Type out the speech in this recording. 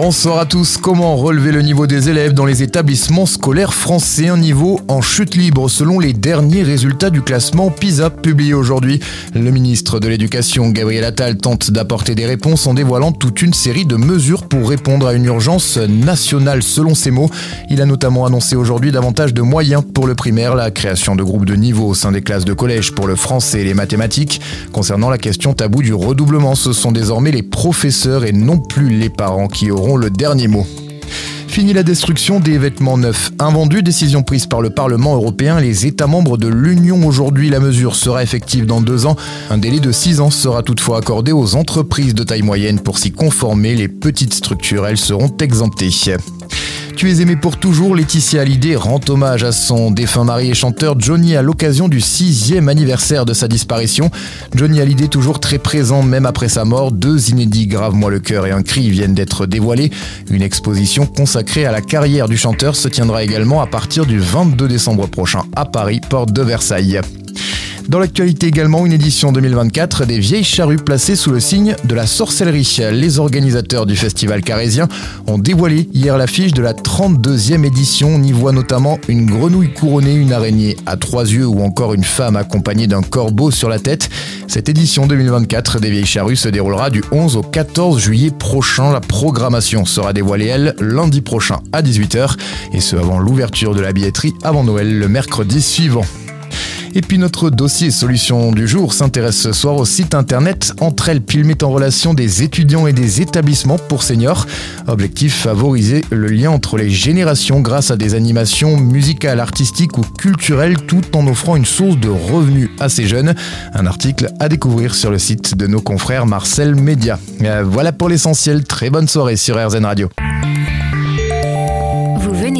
Bonsoir à tous. Comment relever le niveau des élèves dans les établissements scolaires français? Un niveau en chute libre selon les derniers résultats du classement PISA publié aujourd'hui. Le ministre de l'Éducation, Gabriel Attal, tente d'apporter des réponses en dévoilant toute une série de mesures pour répondre à une urgence nationale selon ses mots. Il a notamment annoncé aujourd'hui davantage de moyens pour le primaire, la création de groupes de niveau au sein des classes de collège pour le français et les mathématiques. Concernant la question taboue du redoublement, ce sont désormais les professeurs et non plus les parents qui auront le dernier mot. Fini la destruction des vêtements neufs invendus, décision prise par le Parlement européen. Les États membres de l'Union aujourd'hui, la mesure sera effective dans deux ans. Un délai de six ans sera toutefois accordé aux entreprises de taille moyenne pour s'y conformer. Les petites structures, elles, seront exemptées. Tu es aimé pour toujours, Laetitia Hallyday rend hommage à son défunt mari et chanteur Johnny à l'occasion du sixième anniversaire de sa disparition. Johnny Hallyday toujours très présent même après sa mort. Deux inédits Grave moi le cœur et un cri viennent d'être dévoilés. Une exposition consacrée à la carrière du chanteur se tiendra également à partir du 22 décembre prochain à Paris, porte de Versailles. Dans l'actualité également, une édition 2024 des vieilles charrues placées sous le signe de la sorcellerie. Les organisateurs du festival carésien ont dévoilé hier l'affiche de la 32e édition. On y voit notamment une grenouille couronnée, une araignée à trois yeux ou encore une femme accompagnée d'un corbeau sur la tête. Cette édition 2024 des vieilles charrues se déroulera du 11 au 14 juillet prochain. La programmation sera dévoilée, elle, lundi prochain à 18h et ce avant l'ouverture de la billetterie avant Noël le mercredi suivant. Et puis notre dossier solution du jour s'intéresse ce soir au site internet Entre elles, puis met en relation des étudiants et des établissements pour seniors. Objectif favoriser le lien entre les générations grâce à des animations musicales, artistiques ou culturelles tout en offrant une source de revenus à ces jeunes. Un article à découvrir sur le site de nos confrères Marcel Média. Euh, voilà pour l'essentiel. Très bonne soirée sur RZN Radio.